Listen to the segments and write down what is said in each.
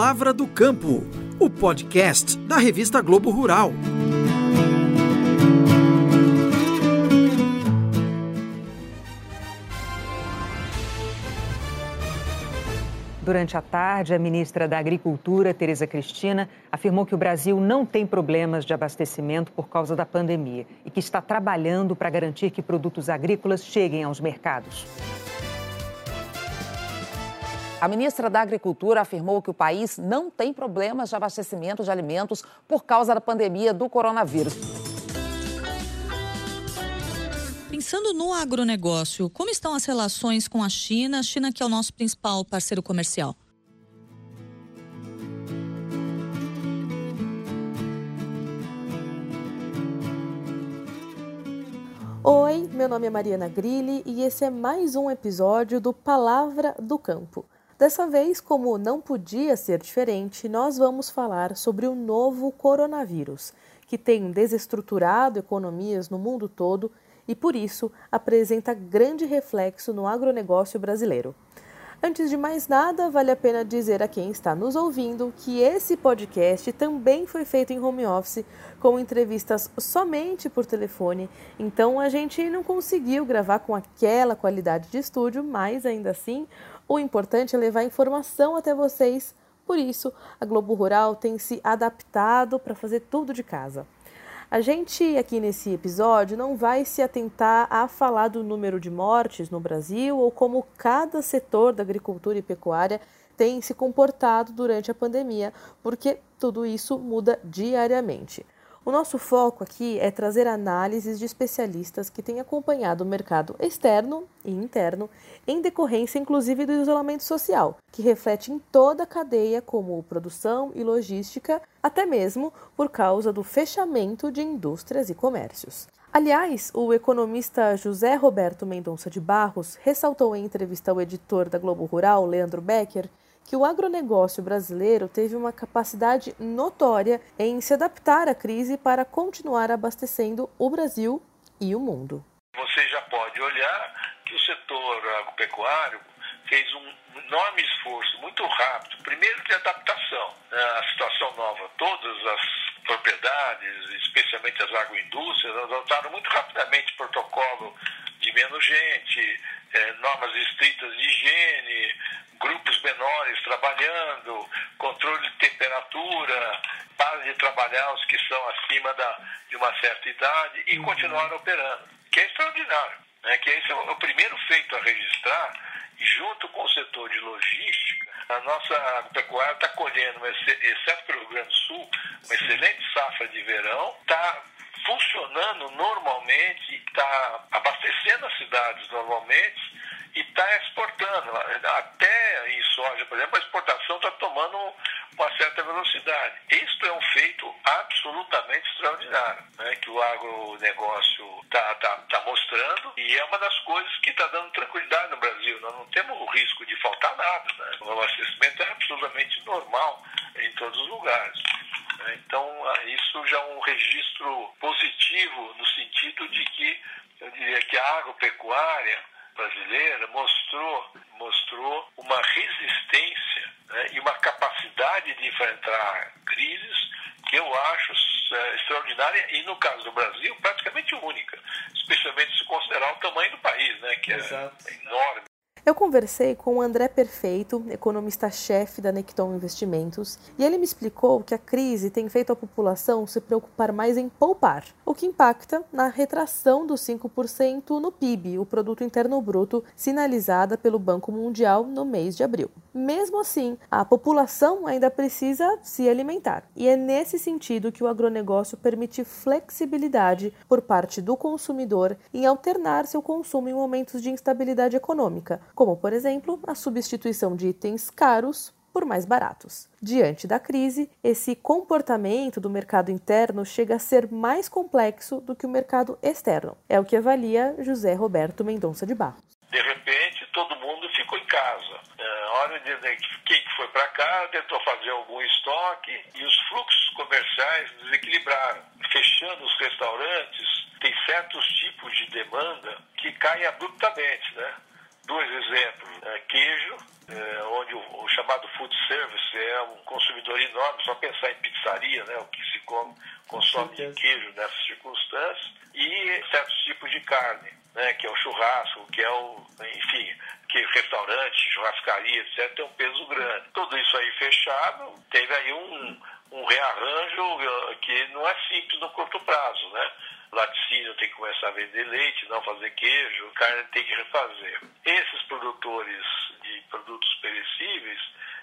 Palavra do Campo, o podcast da revista Globo Rural. Durante a tarde, a ministra da Agricultura, Tereza Cristina, afirmou que o Brasil não tem problemas de abastecimento por causa da pandemia e que está trabalhando para garantir que produtos agrícolas cheguem aos mercados. A ministra da Agricultura afirmou que o país não tem problemas de abastecimento de alimentos por causa da pandemia do coronavírus. Pensando no agronegócio, como estão as relações com a China? A China que é o nosso principal parceiro comercial. Oi, meu nome é Mariana Grilli e esse é mais um episódio do Palavra do Campo. Dessa vez, como não podia ser diferente, nós vamos falar sobre o novo coronavírus, que tem desestruturado economias no mundo todo e, por isso, apresenta grande reflexo no agronegócio brasileiro. Antes de mais nada, vale a pena dizer a quem está nos ouvindo que esse podcast também foi feito em home office, com entrevistas somente por telefone, então a gente não conseguiu gravar com aquela qualidade de estúdio, mas ainda assim o importante é levar informação até vocês, por isso a Globo Rural tem se adaptado para fazer tudo de casa. A gente aqui nesse episódio não vai se atentar a falar do número de mortes no Brasil ou como cada setor da agricultura e pecuária tem se comportado durante a pandemia, porque tudo isso muda diariamente. O nosso foco aqui é trazer análises de especialistas que têm acompanhado o mercado externo e interno, em decorrência inclusive do isolamento social, que reflete em toda a cadeia, como produção e logística, até mesmo por causa do fechamento de indústrias e comércios. Aliás, o economista José Roberto Mendonça de Barros ressaltou em entrevista ao editor da Globo Rural, Leandro Becker, que o agronegócio brasileiro teve uma capacidade notória em se adaptar à crise para continuar abastecendo o Brasil e o mundo. Você já pode olhar que o setor agropecuário fez um enorme esforço, muito rápido, primeiro de adaptação à situação nova. Todas as propriedades, especialmente as agroindústrias, adotaram muito rapidamente protocolo de menos gente, eh, normas estritas de higiene, grupos menores trabalhando, controle de temperatura, para de trabalhar os que são acima da, de uma certa idade e uhum. continuar operando, que é extraordinário. Né? Que esse é o primeiro feito a registrar, junto com o setor de logística, a nossa pecuária está colhendo, exceto pelo Rio Grande do Sul, uma excelente safra de verão, está funcionando normalmente, está abastecendo as cidades normalmente e está exportando. Até em soja, por exemplo, a exportação está tomando uma certa velocidade. Isto é um feito absolutamente extraordinário, né, que o agronegócio está tá, tá mostrando e é uma das coisas que está dando tranquilidade no Brasil. Nós não temos o risco de faltar nada. Né? O abastecimento é absolutamente normal em todos os lugares. Né. Então, ah, isso já é um registro positivo no sentido de que, eu diria que a agropecuária brasileira mostrou, mostrou uma resistência né, e uma capacidade de enfrentar crises que eu acho é, extraordinária e, no caso do Brasil, praticamente única, especialmente se considerar o tamanho do país, né, que é Exato. é enorme. Eu conversei com o André Perfeito, economista-chefe da Necton Investimentos, e ele me explicou que a crise tem feito a população se preocupar mais em poupar, o que impacta na retração dos 5% no PIB, o Produto Interno Bruto, sinalizada pelo Banco Mundial no mês de abril. Mesmo assim, a população ainda precisa se alimentar, e é nesse sentido que o agronegócio permite flexibilidade por parte do consumidor em alternar seu consumo em momentos de instabilidade econômica como, por exemplo, a substituição de itens caros por mais baratos. Diante da crise, esse comportamento do mercado interno chega a ser mais complexo do que o mercado externo. É o que avalia José Roberto Mendonça de Barros. De repente, todo mundo ficou em casa. É, hora de quem foi para cá tentou fazer algum estoque e os fluxos comerciais desequilibraram, fechando os restaurantes. Tem certos tipos de demanda que caem abruptamente, né? Dois exemplos: é, queijo, é, onde o, o, chamado food service é um consumidor enorme, só pensar em pizzaria, né, o que se come, consome de queijo nessas circunstâncias, e certos tipos de carne, né, que é o churrasco, que é o, enfim, que restaurante, churrascaria, etc., tem um peso grande. Tudo isso aí fechado, teve aí um, um rearranjo uh, que não é simples no curto prazo, né? Laticínio tem que começar a vender leite, não fazer queijo, carne tem que refazer. Esses produtores de produtos perecíveis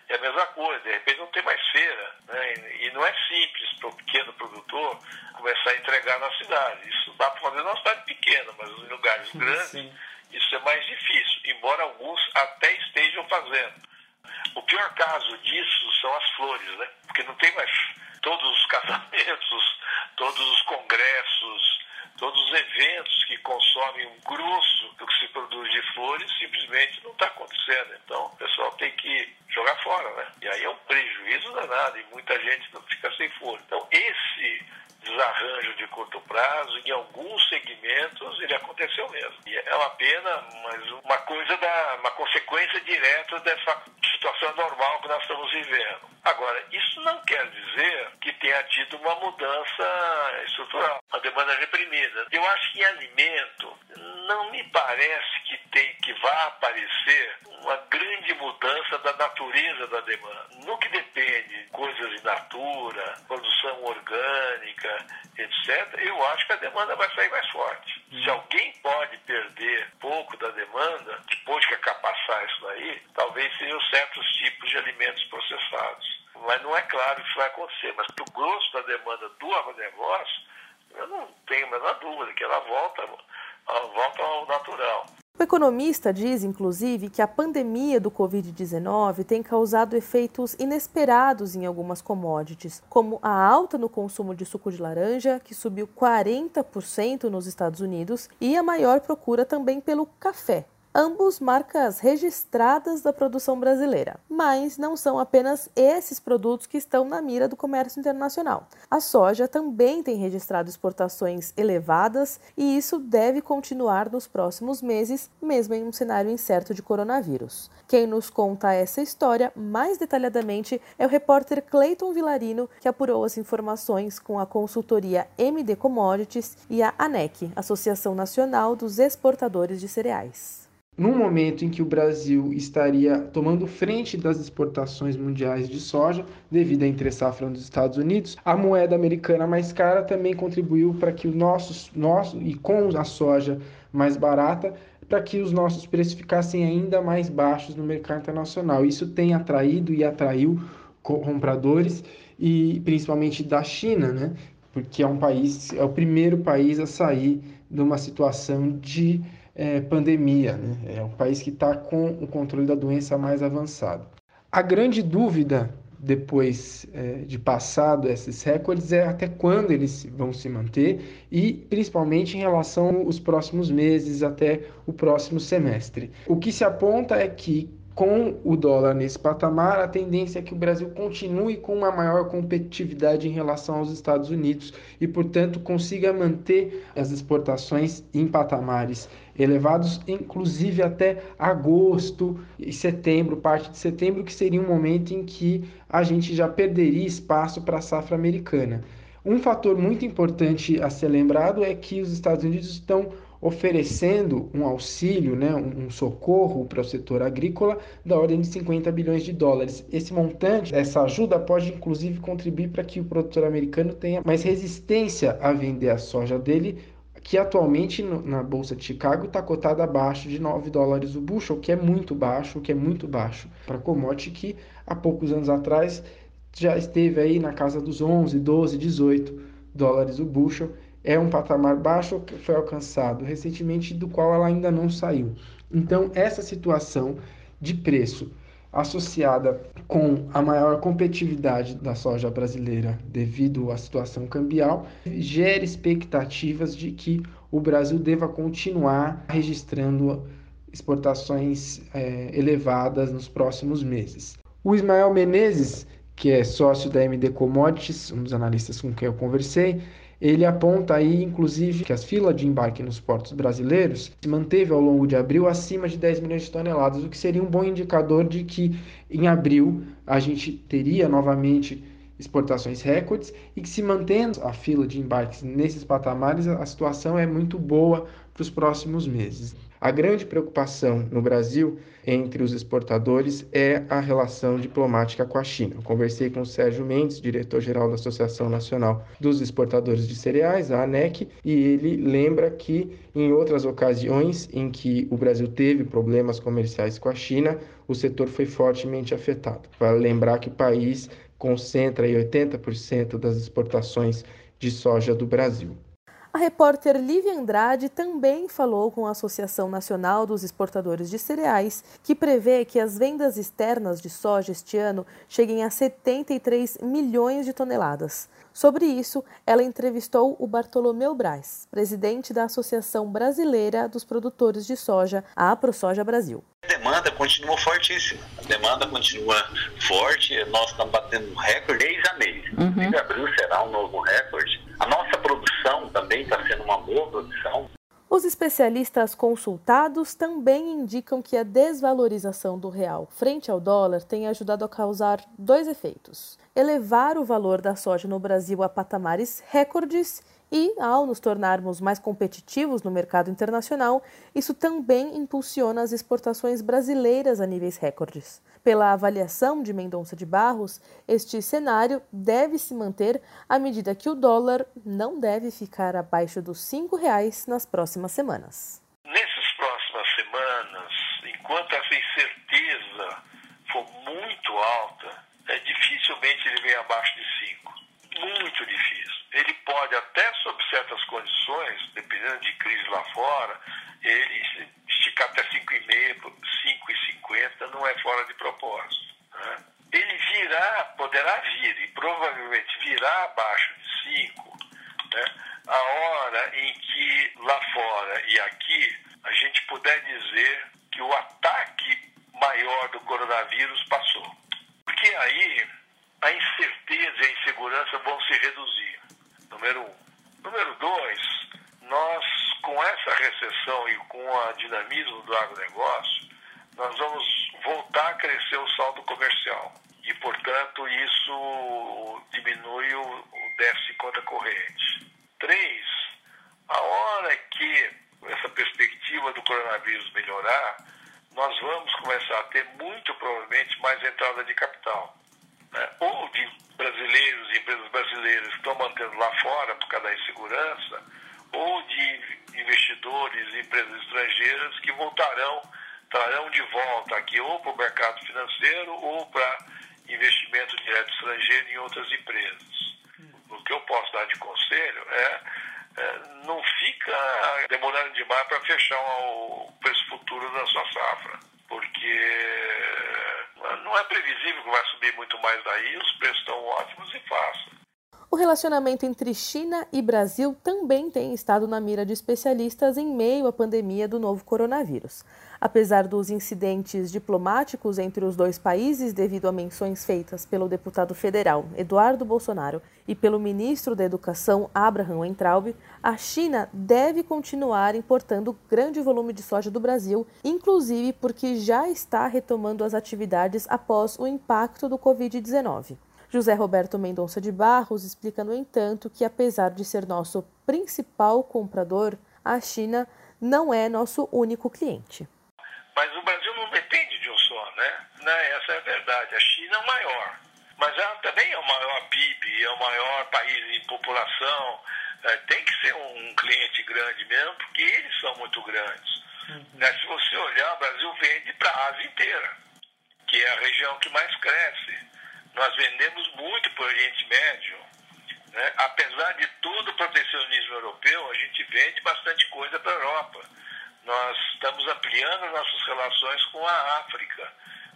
é a mesma coisa, de repente não tem mais feira, né? E não é simples para o pequeno produtor começar a entregar na cidade. Isso dá para fazer numa cidade pequena, mas em lugares grandes Sim. isso é mais difícil, embora alguns até estejam fazendo. O pior caso disso são as flores, né? Porque não tem mais todos os casamentos, todos os congressos, todos os eventos que consomem um grosso do que se produz de flores simplesmente não está acontecendo. Então o pessoal tem que jogar fora, né? E aí é um prejuízo danado e muita gente não fica sem flor. Então esse desarranjo de curto prazo, em alguns segmentos ele aconteceu mesmo. E é uma pena, mas uma coisa da uma consequência direta dessa situação normal que nós estamos vivendo. Agora, isso não quer dizer que tenha tido uma mudança estrutural, a demanda reprimida. Eu acho que em alimento não me parece que tem que vá aparecer uma grande mudança da natureza da demanda. No que depende de coisas in natura, produção orgânica, etc., eu acho que a demanda vai sair mais forte. Hum. Se alguém pode perder pouco da demanda, depois que isso daí, talvez sejam certos tipos de alimentos processados. Mas não é claro que isso vai acontecer. Mas para o grosso da demanda do agronegócio, eu não tenho a menor dúvida que ela volta, ela volta ao natural. O economista diz, inclusive, que a pandemia do Covid-19 tem causado efeitos inesperados em algumas commodities, como a alta no consumo de suco de laranja, que subiu 40% nos Estados Unidos, e a maior procura também pelo café, ambos marcas registradas da produção brasileira. Mas não são apenas esses produtos que estão na mira do comércio internacional. A soja também tem registrado exportações elevadas e isso deve continuar nos próximos meses, mesmo em um cenário incerto de coronavírus. Quem nos conta essa história mais detalhadamente é o repórter Cleiton Vilarino, que apurou as informações com a consultoria MD Commodities e a ANEC, Associação Nacional dos Exportadores de Cereais num momento em que o Brasil estaria tomando frente das exportações mundiais de soja, devido à entre-safra dos Estados Unidos, a moeda americana mais cara também contribuiu para que os nossos, nosso, e com a soja mais barata, para que os nossos preços ficassem ainda mais baixos no mercado internacional. Isso tem atraído e atraiu compradores e principalmente da China, né? Porque é um país, é o primeiro país a sair de uma situação de é, pandemia, né? é um país que está com o controle da doença mais avançado. A grande dúvida depois é, de passado esses recordes é até quando eles vão se manter e principalmente em relação aos próximos meses até o próximo semestre. O que se aponta é que com o dólar nesse patamar, a tendência é que o Brasil continue com uma maior competitividade em relação aos Estados Unidos e, portanto, consiga manter as exportações em patamares elevados, inclusive até agosto e setembro, parte de setembro, que seria um momento em que a gente já perderia espaço para a safra americana. Um fator muito importante a ser lembrado é que os Estados Unidos estão oferecendo um auxílio, né, um, socorro para o setor agrícola da ordem de 50 bilhões de dólares. Esse montante, essa ajuda pode inclusive contribuir para que o produtor americano tenha mais resistência a vender a soja dele, que atualmente na bolsa de Chicago está cotada abaixo de 9 dólares o bushel, que é muito baixo, que é muito baixo para commodity que há poucos anos atrás já esteve aí na casa dos 11, 12, 18 dólares o bushel é um patamar baixo que foi alcançado recentemente, do qual ela ainda não saiu. Então, essa situação de preço associada com a maior competitividade da soja brasileira devido à situação cambial, gera expectativas de que o Brasil deva continuar registrando exportações é, elevadas nos próximos meses. O Ismael Menezes, que é sócio da MD Commodities, um dos analistas com quem eu conversei, ele aponta aí, inclusive, que as filas de embarque nos portos brasileiros se manteve ao longo de abril acima de 10 milhões de toneladas, o que seria um bom indicador de que em abril a gente teria novamente exportações recordes e que se mantendo a fila de embarques nesses patamares, a situação é muito boa para os próximos meses. A grande preocupação no Brasil entre os exportadores é a relação diplomática com a China. Eu conversei com o Sérgio Mendes, diretor-geral da Associação Nacional dos Exportadores de Cereais, a ANEC, e ele lembra que em outras ocasiões em que o Brasil teve problemas comerciais com a China, o setor foi fortemente afetado. Vale lembrar que o país concentra 80% das exportações de soja do Brasil. A repórter Lívia Andrade também falou com a Associação Nacional dos Exportadores de Cereais, que prevê que as vendas externas de soja este ano cheguem a 73 milhões de toneladas. Sobre isso, ela entrevistou o Bartolomeu Braz, presidente da Associação Brasileira dos Produtores de Soja, a AproSoja Brasil. A demanda continua fortíssima. A demanda continua forte. Nós estamos batendo recorde mês a mês. Uhum. abril será um novo recorde. A nossa produção também está sendo uma boa produção. Os especialistas consultados também indicam que a desvalorização do real frente ao dólar tem ajudado a causar dois efeitos: elevar o valor da soja no Brasil a patamares recordes e, ao nos tornarmos mais competitivos no mercado internacional, isso também impulsiona as exportações brasileiras a níveis recordes. Pela avaliação de Mendonça de Barros, este cenário deve se manter à medida que o dólar não deve ficar abaixo dos R$ reais nas próximas semanas. Nessas próximas semanas, enquanto essa incerteza for muito alta, é, dificilmente ele vem abaixo de 5. Muito difícil ele pode até sob certas condições, dependendo de crise lá fora, ele esticar até 5,5, 5,50 não é fora de propósito. Né? Ele virá, poderá vir e provavelmente virá abaixo de 5, né? a hora em que lá fora e aqui a gente puder dizer que o ataque maior do coronavírus passou. Porque aí a incerteza e a insegurança vão se reduzir número um. Número dois, nós, com essa recessão e com o dinamismo do agronegócio, nós vamos voltar a crescer o saldo comercial. E, portanto, isso diminui o, o déficit conta corrente. Três, a hora que essa perspectiva do coronavírus melhorar, nós vamos começar a ter muito provavelmente mais entrada de capital. Né? Ou de brasileiros e empresas brasileiras que estão mantendo lá fora por causa da insegurança, ou de investidores e empresas estrangeiras que voltarão, trarão de volta aqui ou para o mercado financeiro ou para investimento direto estrangeiro em outras empresas. O que eu posso dar de conselho é, é não fica demorando demais para fechar o preço futuro da sua safra, porque não é previsível que vai subir muito mais daí, os preços estão ótimos e fácil. O relacionamento entre China e Brasil também tem estado na mira de especialistas em meio à pandemia do novo coronavírus. Apesar dos incidentes diplomáticos entre os dois países, devido a menções feitas pelo deputado federal Eduardo Bolsonaro e pelo ministro da Educação Abraham Weintraub, a China deve continuar importando grande volume de soja do Brasil, inclusive porque já está retomando as atividades após o impacto do Covid-19. José Roberto Mendonça de Barros explica, no entanto, que apesar de ser nosso principal comprador, a China não é nosso único cliente. Mas o Brasil não depende de um só, né? né? Essa é a verdade. A China é o maior. Mas ela também é o maior PIB, é o maior país em população. É, tem que ser um cliente grande mesmo, porque eles são muito grandes. Uhum. Né? Se você olhar, o Brasil vende para a Ásia inteira, que é a região que mais cresce. Nós vendemos muito para o Oriente Médio. Né? Apesar de todo o protecionismo europeu, a gente vende bastante coisa para a Europa. Nós estamos ampliando nossas relações com a África.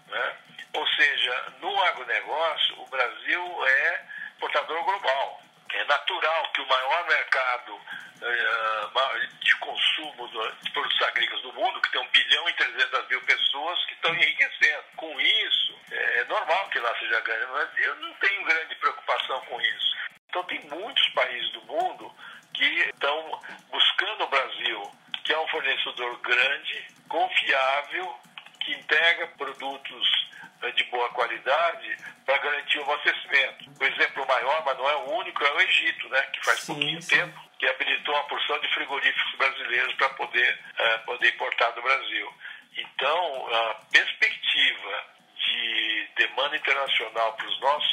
Né? Ou seja, no agronegócio, o Brasil é portador global. É natural que o maior mercado uh, de consumo de produtos agrícolas do mundo, que tem 1 bilhão e 300 mil pessoas que estão enriquecendo. Com isso, é, normal que lá seja grande, mas eu não tenho grande preocupação com isso. Então, tem muitos países do mundo grande, confiável, que entrega produtos eh, de boa qualidade para garantir o abastecimento. O exemplo maior, mas não é o único, é o Egito, né, que faz sim, pouquinho sim. tempo que habilitou uma porção de frigoríficos brasileiros para poder, uh, poder importar do Brasil. Então, a perspectiva de demanda internacional para os nossos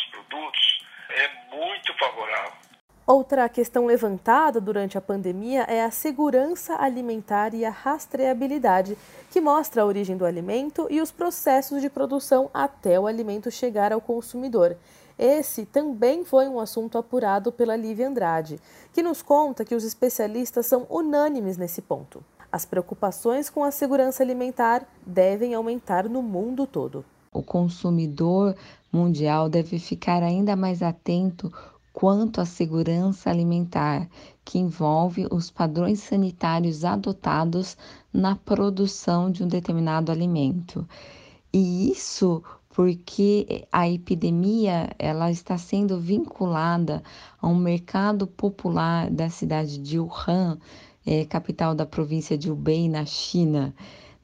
Outra questão levantada durante a pandemia é a segurança alimentar e a rastreabilidade, que mostra a origem do alimento e os processos de produção até o alimento chegar ao consumidor. Esse também foi um assunto apurado pela Lívia Andrade, que nos conta que os especialistas são unânimes nesse ponto. As preocupações com a segurança alimentar devem aumentar no mundo todo. O consumidor mundial deve ficar ainda mais atento quanto à segurança alimentar, que envolve os padrões sanitários adotados na produção de um determinado alimento. E isso porque a epidemia ela está sendo vinculada a um mercado popular da cidade de Wuhan, é, capital da província de Hubei, na China.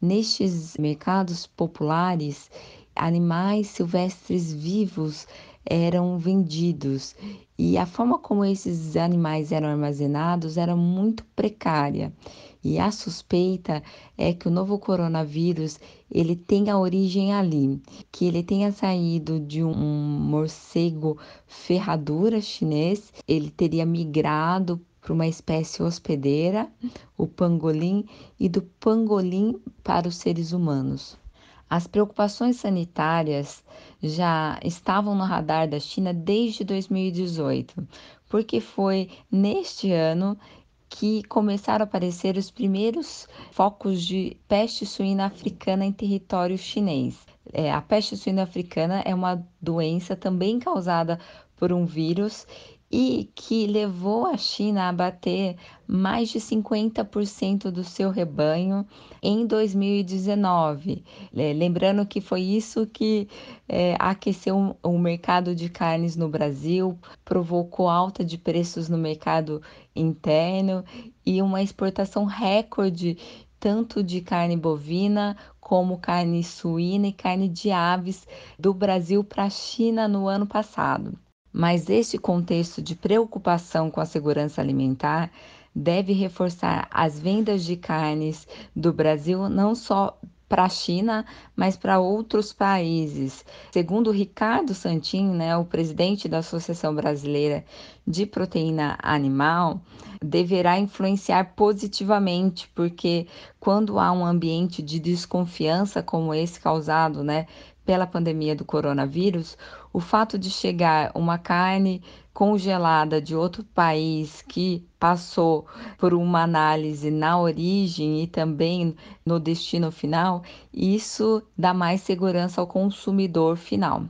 Nestes mercados populares, animais silvestres vivos eram vendidos e a forma como esses animais eram armazenados era muito precária. E a suspeita é que o novo coronavírus ele tenha origem ali, que ele tenha saído de um morcego ferradura chinês, ele teria migrado para uma espécie hospedeira, o pangolim, e do pangolim para os seres humanos. As preocupações sanitárias já estavam no radar da China desde 2018, porque foi neste ano que começaram a aparecer os primeiros focos de peste suína africana em território chinês. É, a peste suína africana é uma doença também causada por um vírus e que levou a China a abater mais de 50% do seu rebanho em 2019. É, lembrando que foi isso que é, aqueceu o mercado de carnes no Brasil, provocou alta de preços no mercado interno e uma exportação recorde tanto de carne bovina como carne suína e carne de aves do Brasil para a China no ano passado. Mas este contexto de preocupação com a segurança alimentar deve reforçar as vendas de carnes do Brasil não só para a China, mas para outros países. Segundo Ricardo Santin, né, o presidente da Associação Brasileira de Proteína Animal, deverá influenciar positivamente, porque quando há um ambiente de desconfiança como esse causado, né, pela pandemia do coronavírus, o fato de chegar uma carne congelada de outro país que passou por uma análise na origem e também no destino final, isso dá mais segurança ao consumidor final.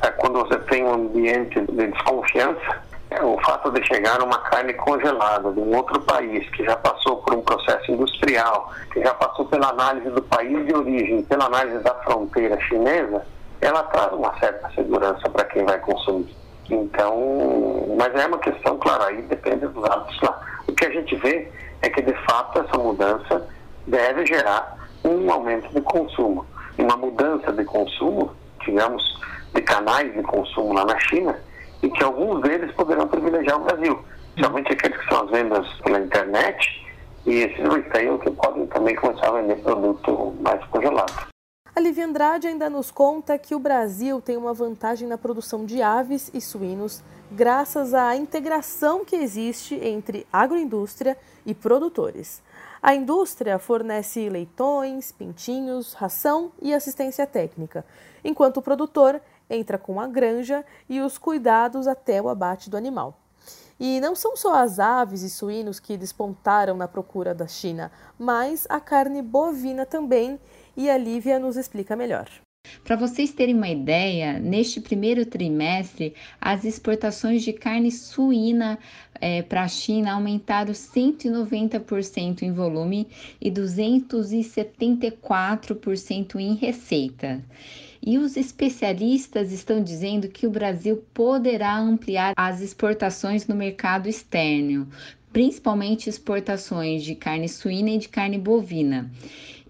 É quando você tem um ambiente de desconfiança, é o fato de chegar uma carne congelada de um outro país que já passou por um processo industrial, que já passou pela análise do país de origem, pela análise da fronteira chinesa, ela traz uma certa segurança para quem vai consumir. Então, mas é uma questão, claro, aí depende dos hábitos lá. O que a gente vê é que, de fato, essa mudança deve gerar um aumento de consumo. Uma mudança de consumo, digamos, de canais de consumo lá na China, e que alguns deles poderão privilegiar o Brasil, principalmente aqueles que são as vendas pela internet e esses retail que podem também começar a vender produto mais congelado. A Lívia Andrade ainda nos conta que o Brasil tem uma vantagem na produção de aves e suínos graças à integração que existe entre agroindústria e produtores. A indústria fornece leitões, pintinhos, ração e assistência técnica, enquanto o produtor entra com a granja e os cuidados até o abate do animal. E não são só as aves e suínos que despontaram na procura da China, mas a carne bovina também e a Lívia nos explica melhor. Para vocês terem uma ideia, neste primeiro trimestre, as exportações de carne suína é, para a China aumentaram 190% em volume e 274% em receita. E os especialistas estão dizendo que o Brasil poderá ampliar as exportações no mercado externo, principalmente exportações de carne suína e de carne bovina.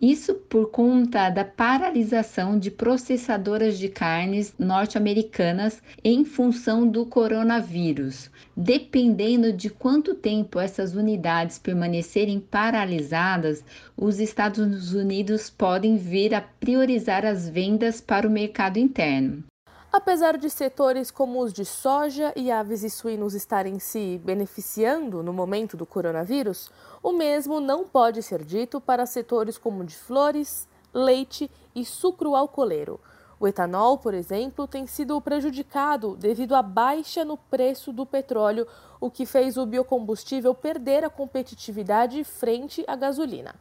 Isso por conta da paralisação de processadoras de carnes norte-americanas em função do coronavírus. Dependendo de quanto tempo essas unidades permanecerem paralisadas, os Estados Unidos podem vir a priorizar as vendas para o mercado interno. Apesar de setores como os de soja e aves e suínos estarem se beneficiando no momento do coronavírus, o mesmo não pode ser dito para setores como de flores, leite e sucro alcooleiro. O etanol, por exemplo, tem sido prejudicado devido à baixa no preço do petróleo, o que fez o biocombustível perder a competitividade frente à gasolina.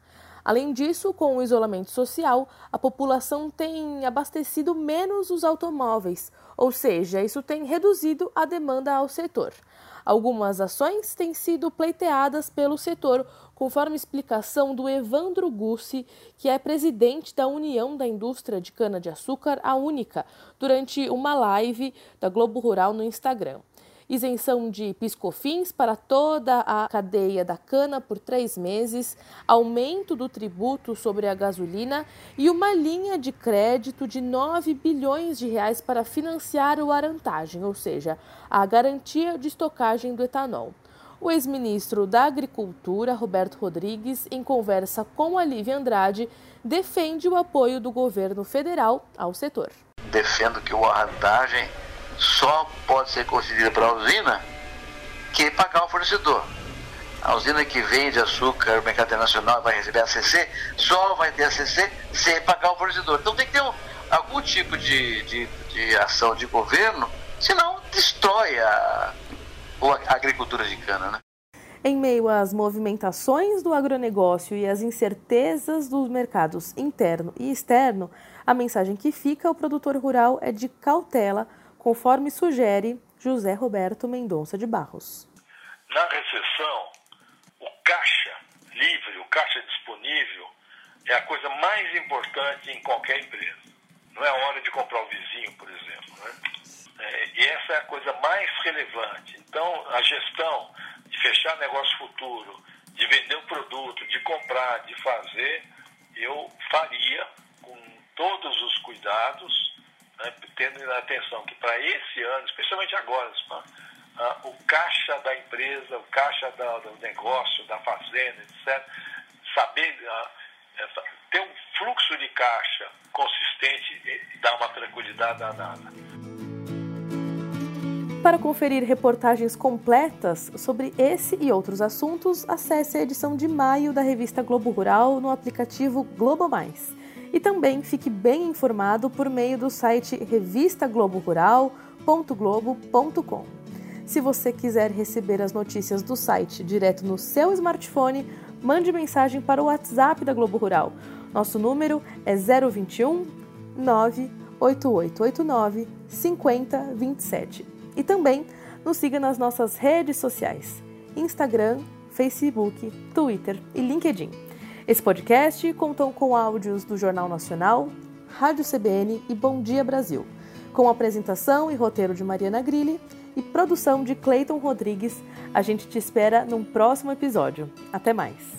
Além disso, com o isolamento social, a população tem abastecido menos os automóveis, ou seja, isso tem reduzido a demanda ao setor. Algumas ações têm sido pleiteadas pelo setor, conforme explicação do Evandro Gussi, que é presidente da União da Indústria de Cana-de-Açúcar, a Única, durante uma live da Globo Rural no Instagram isenção de piscofins para toda a cadeia da cana por três meses, aumento do tributo sobre a gasolina e uma linha de crédito de 9 bilhões de reais para financiar o arantagem, ou seja, a garantia de estocagem do etanol. O ex-ministro da Agricultura, Roberto Rodrigues, em conversa com a Lívia Andrade, defende o apoio do governo federal ao setor. Defendo que o arrantagem só pode ser concedida para a usina que pagar o fornecedor. A usina que vende açúcar no mercado internacional vai receber ACC, só vai ter ACC sem pagar o fornecedor. Então tem que ter um, algum tipo de, de, de, ação de governo, senão destrói a, a agricultura de cana. Né? Em meio às movimentações do agronegócio e às incertezas dos mercados interno e externo, a mensagem que fica ao produtor rural é de cautela conforme sugere José Roberto Mendonça de Barros. Na recessão, o caixa livre, o caixa disponível, é a coisa mais importante em qualquer empresa. Não é hora de comprar o vizinho, por exemplo. Né? É, e essa é a coisa mais relevante. Então, a gestão de fechar negócio futuro, de vender o produto, de comprar, de fazer, eu faria com todos os cuidados né, tendo atenção que para esse ano, especialmente agora, uh, o caixa da empresa, o caixa do negócio, da fazenda, etc., saber uh, essa, ter um fluxo de caixa consistente dá uma tranquilidade danada. Para conferir reportagens completas sobre esse e outros assuntos, acesse a edição de maio da revista Globo Rural no aplicativo Globo Mais e também fique bem informado por meio do site revistagloborural.globo.com. Se você quiser receber as notícias do site direto no seu smartphone, mande mensagem para o WhatsApp da Globo Rural. Nosso número é 021 98889 5027. E também nos siga nas nossas redes sociais: Instagram, Facebook, Twitter e LinkedIn. Esse podcast contou com áudios do Jornal Nacional, Rádio CBN e Bom Dia Brasil, com apresentação e roteiro de Mariana Grilli e produção de Cleiton Rodrigues. A gente te espera num próximo episódio. Até mais!